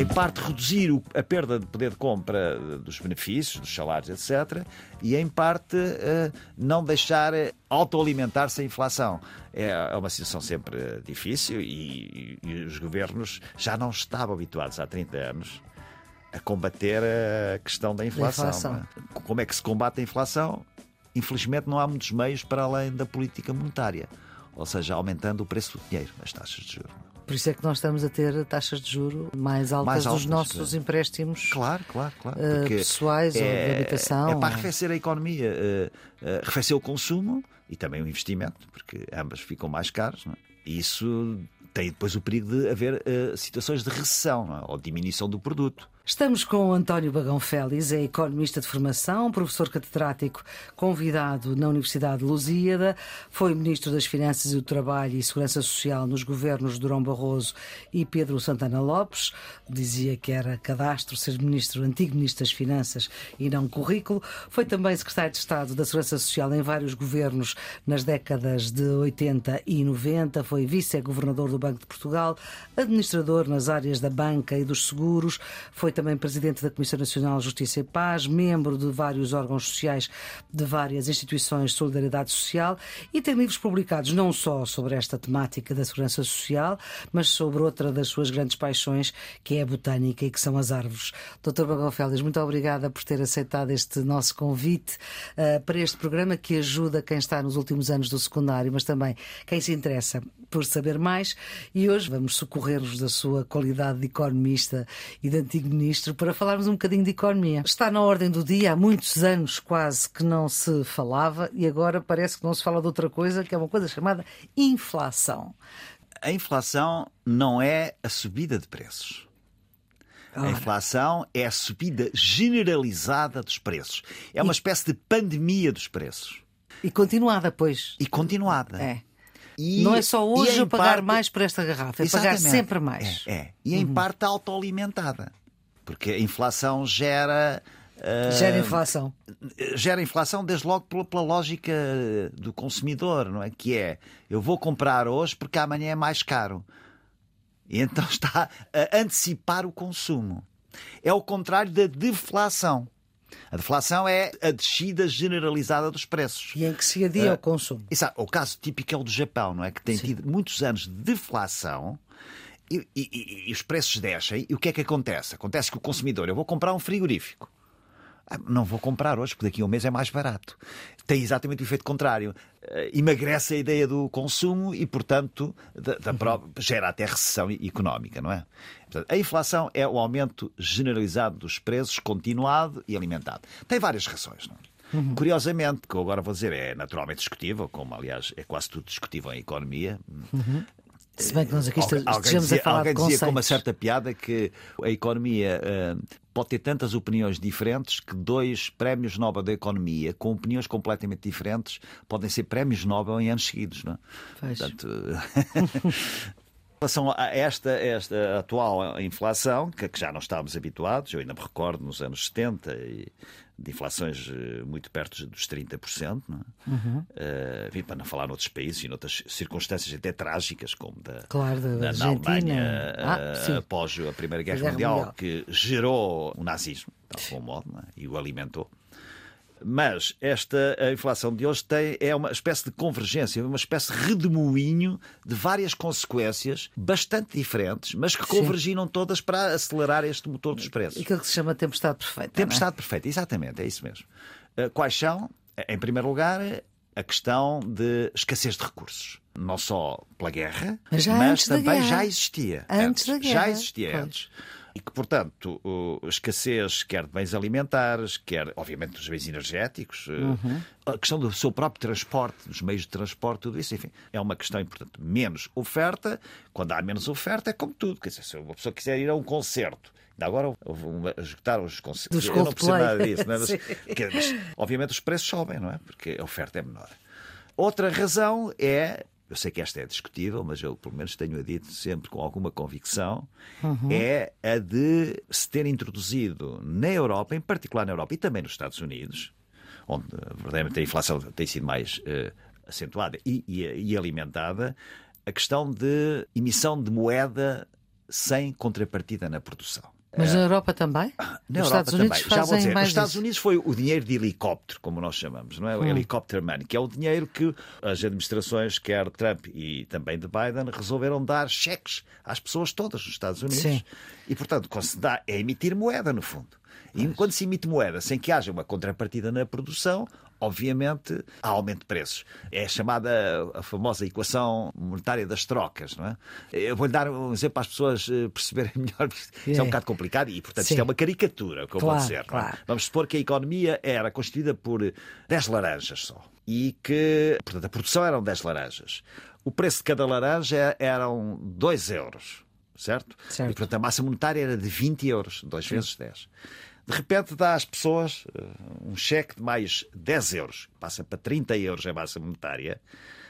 em parte reduzir a perda de poder de compra dos benefícios, dos salários, etc., e em parte eh, não deixar autoalimentar-se a inflação. É, é uma situação sempre difícil e, e os governos já não estavam habituados há 30 anos a combater a questão da inflação. Inflação. É? Como é que se combate a inflação? Infelizmente não há muitos meios para além da política monetária, ou seja, aumentando o preço do dinheiro, as taxas de juros. Por isso é que nós estamos a ter taxas de juro mais altas, mais altas dos nossos claro. empréstimos claro, claro, claro. Uh, pessoais é, ou de é, habitação. É para arrefecer a economia, uh, uh, arrefecer o consumo e também o investimento, porque ambas ficam mais caras. Não é? E isso tem depois o perigo de haver situações de recessão é? ou diminuição do produto. Estamos com António Bagão Félix, é economista de formação, professor catedrático convidado na Universidade de Lusíada, foi ministro das Finanças e do Trabalho e Segurança Social nos governos de Durão Barroso e Pedro Santana Lopes. Dizia que era cadastro ser ministro, antigo ministro das Finanças e não currículo. Foi também secretário de Estado da Segurança Social em vários governos nas décadas de 80 e 90. Foi vice-governador do Banco de Portugal, administrador nas áreas da banca e dos seguros. Foi também presidente da Comissão Nacional de Justiça e Paz, membro de vários órgãos sociais de várias instituições de solidariedade social e tem livros publicados não só sobre esta temática da segurança social, mas sobre outra das suas grandes paixões, que é a botânica e que são as árvores. Dr. Bagão Félix, muito obrigada por ter aceitado este nosso convite uh, para este programa que ajuda quem está nos últimos anos do secundário, mas também quem se interessa por saber mais. E hoje vamos socorrer-vos da sua qualidade de economista e de antigo ministro Ministro para falarmos um bocadinho de economia. Está na ordem do dia, há muitos anos quase que não se falava e agora parece que não se fala de outra coisa, que é uma coisa chamada inflação. A inflação não é a subida de preços. A inflação é a subida generalizada dos preços. É uma e... espécie de pandemia dos preços. E continuada, pois. E continuada. É. E, não é só hoje pagar parte... mais por esta garrafa, é Exatamente. pagar sempre mais. É, é. E em uhum. parte autoalimentada. Porque a inflação gera. Uh, gera inflação. Gera inflação desde logo pela, pela, lógica do consumidor, não é? Que é eu vou comprar hoje porque amanhã é mais caro. E então está a antecipar o consumo. É o contrário da deflação. A deflação é a descida generalizada dos preços. E em que se adia uh, o consumo. Exato. O caso típico é o do Japão, não é? Que tem Sim. tido muitos anos de deflação e, e, e, os preços descem, e o que é que acontece? Acontece que o consumidor, eu vou comprar um frigorífico. Ah, não vou comprar hoje, porque daqui a um mês é mais barato. Tem exatamente o efeito contrário. Uh, emagrece a ideia do consumo e, portanto, da, da uhum. gera até recessão económica, não é? Portanto, a inflação é o aumento generalizado dos preços, continuado e alimentado. Tem várias razões, não é? Uhum. Curiosamente, que eu agora vou dizer é naturalmente discutível, como aliás é quase tudo discutível em economia, uhum. Se bem que nós aqui estejamos alguém dizia, a falar alguém de dizia com uma certa piada que a economia uh, pode ter tantas opiniões diferentes que dois prémios Nobel da Economia com opiniões completamente diferentes podem ser prémios Nobel em anos seguidos. Não é? Portanto, Em relação a esta, esta atual inflação, que, já não estávamos habituados, eu ainda me recordo nos anos 70 e de inflações eh, muito perto dos 30%, não é? Uhum. Uh, para não falar noutros países e noutras circunstâncias até trágicas, como da, claro, da, da Alemanha ah, uh, após a Primeira Guerra, Guerra Mundial, Mundial, que gerou o nazismo, de algum modo, é? e o alimentou. Mas esta a inflação de hoje tem, é uma espécie de convergência, uma espécie de redemoinho de várias consequências bastante diferentes, mas que convergiram todas para acelerar este motor dos preços. Aquilo que se chama tempestade perfeita. Tempestade é? perfeita, exatamente, é isso mesmo. Eh, quais são? Em primeiro lugar, a questão de escassez de recursos. Não só pela guerra, mas, mas também já existia. Antes, antes da guerra. Já existia pois. antes e que, portanto, a escassez quer de bens alimentares, quer, obviamente, dos bens energéticos, eh, uhum. a questão do seu próprio transporte, dos meios de transporte, tudo isso, enfim, é uma questão importante. Menos oferta, quando há menos oferta, é como tudo. Quer dizer, se uma pessoa quiser ir a um concerto, agora esgotaram os concertos. Eu não percebo nada disso, não é? mas, mas, obviamente os preços sobem, não é? Porque a oferta é menor. Outra razão é eu sei que esta é discutível, mas eu pelo menos tenho-a dito sempre com alguma convicção, uhum. é a de se ter introduzido na Europa, em particular na Europa e também nos Estados Unidos, onde verdadeiramente a inflação tem sido mais uh, acentuada e, e, e alimentada, a questão de emissão de moeda sem contrapartida na produção. Mas na Europa também? Na Os Europa Estados Unidos também. Já vou dizer, nos Estados Unidos foi o dinheiro de helicóptero, como nós chamamos, não é? O hum. helicóptero money, que é o dinheiro que as administrações, quer Trump e também de Biden, resolveram dar cheques às pessoas todas nos Estados Unidos. Sim. E, portanto, quando se dá é emitir moeda, no fundo. E quando se emite moeda sem que haja uma contrapartida na produção, obviamente há aumento de preços. É chamada a famosa equação monetária das trocas. Não é? Eu vou-lhe dar um exemplo para as pessoas eh, perceberem melhor. Isto é um bocado complicado e, portanto, Sim. isto é uma caricatura, que eu claro, vou dizer. É? Claro. É? Vamos supor que a economia era constituída por 10 laranjas só e que, portanto, a produção eram 10 laranjas. O preço de cada laranja eram 2 euros, certo? certo? E, portanto, a massa monetária era de 20 euros, 2 vezes 10 de repente dá às pessoas eh, um cheque de mais 10 euros, passa para 30 euros a massa monetária,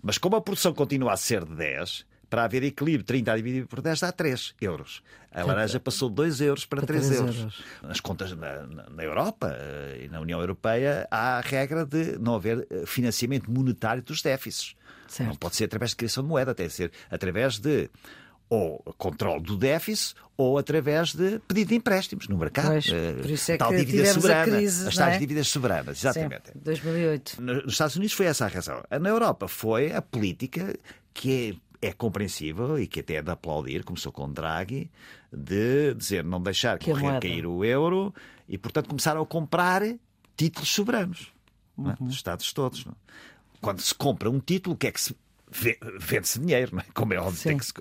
mas como a produção continua a ser de 10, para haver equilíbrio, 30 dividido por 10 dá 3 euros. A laranja passou de 2 euros para, 3, 3 euros. euros. Nas contas na, na, Europa eh, e na União Europeia há a regra de não haver eh, financiamento monetário dos déficits. Certo. Não pode ser através de criação de moeda, tem que ser através de ou controle do déficit ou através de pedido de empréstimos no mercado. Pois, uh, por isso é tal que dívida soberana, crise, as tais é? dívidas soberanas, exatamente. Sim, 2008. Nos Estados Unidos foi essa a razão. Na Europa foi a política que é, é compreensível e que até é de aplaudir, começou com Draghi, de dizer não deixar que correr cair o euro e, portanto, começaram a comprar títulos soberanos é? uhum. dos Estados todos. Não? É? Quando se compra um título, o que é que se vende-se dinheiro, não é? como é óbvio. Se...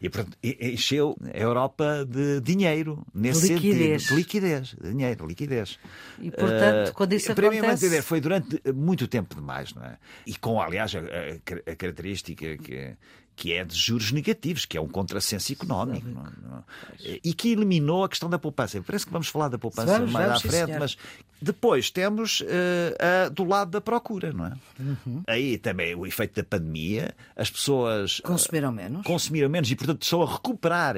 E portanto, encheu a Europa de dinheiro, nesse de liquidez. sentido. De liquidez. De dinheiro, liquidez. E portanto, uh, quando isso para acontece... Mim, foi durante muito tempo demais, não é? E com, aliás, a, a, a característica que que é de juros negativos, que é um contrassenso económico, não, não, e que eliminou a questão da poupança. Parece que vamos falar da poupança vamos, mais vamos, à frente, sim, mas depois temos uh, uh, do lado da procura, não é? Uhum. Aí também o efeito da pandemia, as pessoas consumiram menos, consumiram menos e portanto estão a recuperar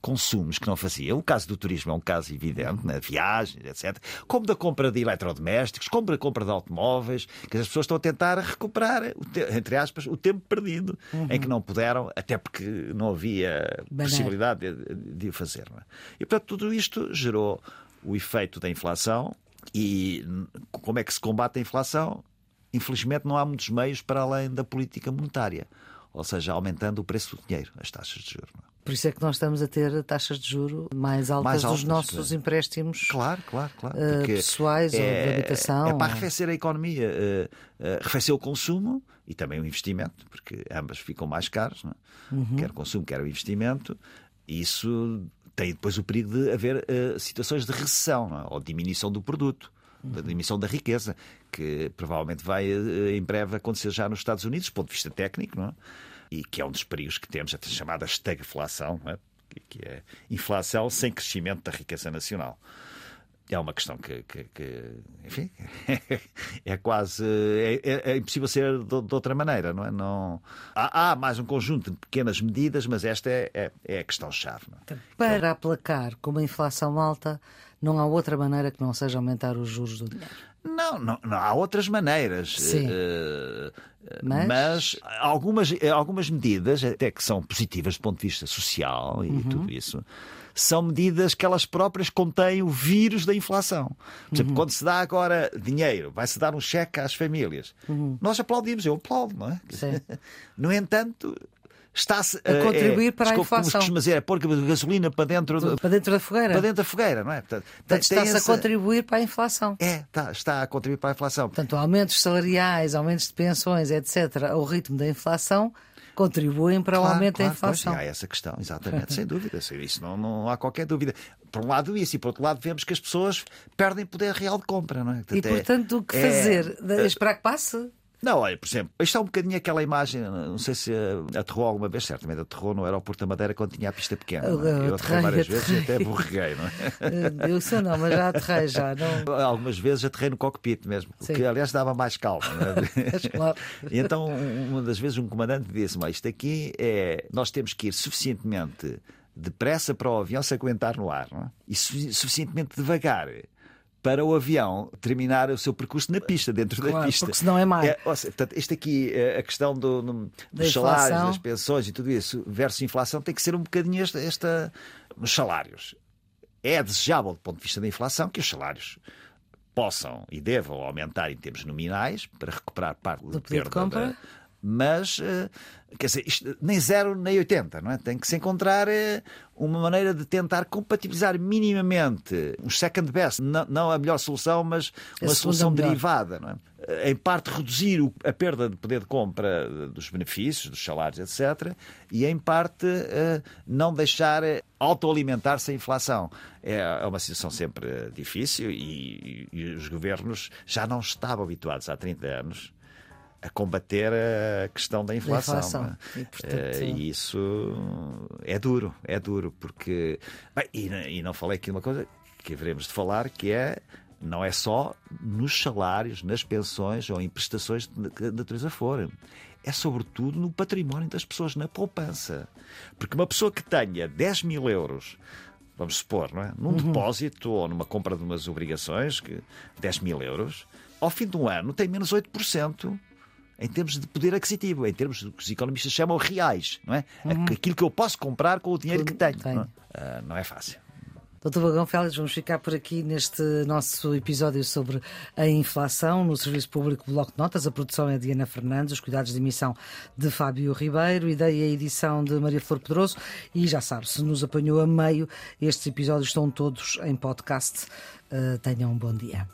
consumos que não fazia. O caso do turismo é um caso evidente, né? viagens, etc. Como da compra de eletrodomésticos, como da compra de automóveis, que as pessoas estão a tentar recuperar, entre aspas, o tempo perdido, uhum. em que não puderam, até porque não havia possibilidade de, de o fazer. É? E, portanto, tudo isto gerou o efeito da inflação. E como é que se combate a inflação? Infelizmente, não há muitos meios para além da política monetária, ou seja, aumentando o preço do dinheiro, as taxas de juros. É? Por isso é que nós estamos a ter taxas de juro mais altas, mais altas dos nossos claro. empréstimos claro, claro, claro. Uh, pessoais é, ou de é, habitação. É para arrefecer a economia, uh, uh, arrefecer o consumo e também o investimento, porque ambas ficam mais caras, é? uhum. quer o consumo, quer o investimento. Isso tem depois o perigo de haver uh, situações de recessão é? ou diminuição do produto. Uhum. Da diminuição da riqueza, que provavelmente vai em breve acontecer já nos Estados Unidos, do ponto de vista técnico, não é? e que é um dos perigos que temos, a chamada estagflação, é? que é inflação sem crescimento da riqueza nacional. É uma questão que, que, que enfim, é quase é, é, é impossível ser de, de, outra maneira, não é? Não, há, há, mais um conjunto de pequenas medidas, mas esta é, é, é a questão-chave. É? Para aplacar com uma inflação alta, não há outra maneira que não seja aumentar os juros do dinheiro. Não, não, não há outras maneiras. Sim. Uh, mas... mas, algumas, algumas medidas, até que são positivas do ponto de vista social e uhum. tudo isso, são medidas que elas próprias contêm o vírus da inflação. Por exemplo, uhum. quando se dá agora dinheiro, vai-se dar um cheque às famílias. Uhum. Nós aplaudimos, eu aplaudo, não é? No entanto, está-se a eh, contribuir é, para a inflação. Como dizer, é pôr gasolina para dentro, de, para dentro da fogueira. Para dentro da fogueira, não é? Portanto, Portanto está-se essa... a contribuir para a inflação. É, está, está a contribuir para a inflação. Portanto, aumentos salariais, aumentos de pensões, etc., ao ritmo da inflação contribuem para claro, o aumento claro, da inflação. Pois, há essa questão, exatamente, sem dúvida. Isso não, não há qualquer dúvida. Por um lado, isso, e por outro lado, vemos que as pessoas perdem poder real de compra, não é? Portanto, e, portanto, o que é, fazer? É, Esperar que passe? Não, olha, por exemplo, isto é um bocadinho aquela imagem, não sei se aterrou alguma vez, certamente aterrou no aeroporto da Madeira quando tinha a pista pequena. Eu, é? eu aterrei várias aterrei. vezes e até borreguei, não é? Eu sei não, mas já aterrei já. Não... Algumas vezes aterrei no cockpit mesmo, Sim. que aliás dava mais calma. É? claro. E então, uma das vezes, um comandante disse-me: Isto aqui é. Nós temos que ir suficientemente depressa para o avião se aguentar no ar, não é? e suficientemente devagar para o avião terminar o seu percurso na pista, dentro claro, da pista. Porque senão é mais. É, seja, portanto, isto aqui, eh, a questão do, do, dos salários, das pensões e tudo isso, versus inflação, tem que ser um bocadinho esta, esta nos salários. É desejável, do ponto de vista da inflação, que os salários possam e devam aumentar em termos nominais para recuperar parte do, do perda de compra. Da, mas eh, quer dizer, isto, nem zero nem 80, não é? Tem que se encontrar eh, uma maneira de tentar compatibilizar minimamente um second best, não, não a melhor solução, mas uma solução derivada, não é? Eh, em parte reduzir a perda de poder de compra dos benefícios, dos salários, etc., e em parte não deixar autoalimentar-se a inflação. É uma situação sempre difícil e, e os governos já não estavam habituados há 30 anos a combater a questão da inflação. Da inflação. É? E, portanto... uh, isso é duro, é duro, porque. Bem, e, e não falei aqui uma coisa que haveremos de falar, que é não é só nos salários, nas pensões ou em prestações de que natureza for. É sobretudo no património das pessoas, na poupança. Porque uma pessoa que tenha 10 mil euros, vamos supor, não é? num uhum. depósito ou numa compra de umas obrigações, que 10 mil euros, ao fim de um ano tem menos 8% em termos de poder aquisitivo, em termos do que os economistas chamam reais, não é? Uhum. Aquilo que eu posso comprar com o dinheiro que tenho. tenho. Não, é? Uh, não é fácil. Doutor Bagão Félix, vamos ficar por aqui neste nosso episódio sobre a inflação no Serviço Público Bloco de Notas. A produção é de Ana Fernandes, os cuidados de emissão de Fábio Ribeiro, ideia e edição de Maria Flor Pedroso. E já sabe, se nos apanhou a meio, estes episódios estão todos em podcast. Uh, tenham um bom dia.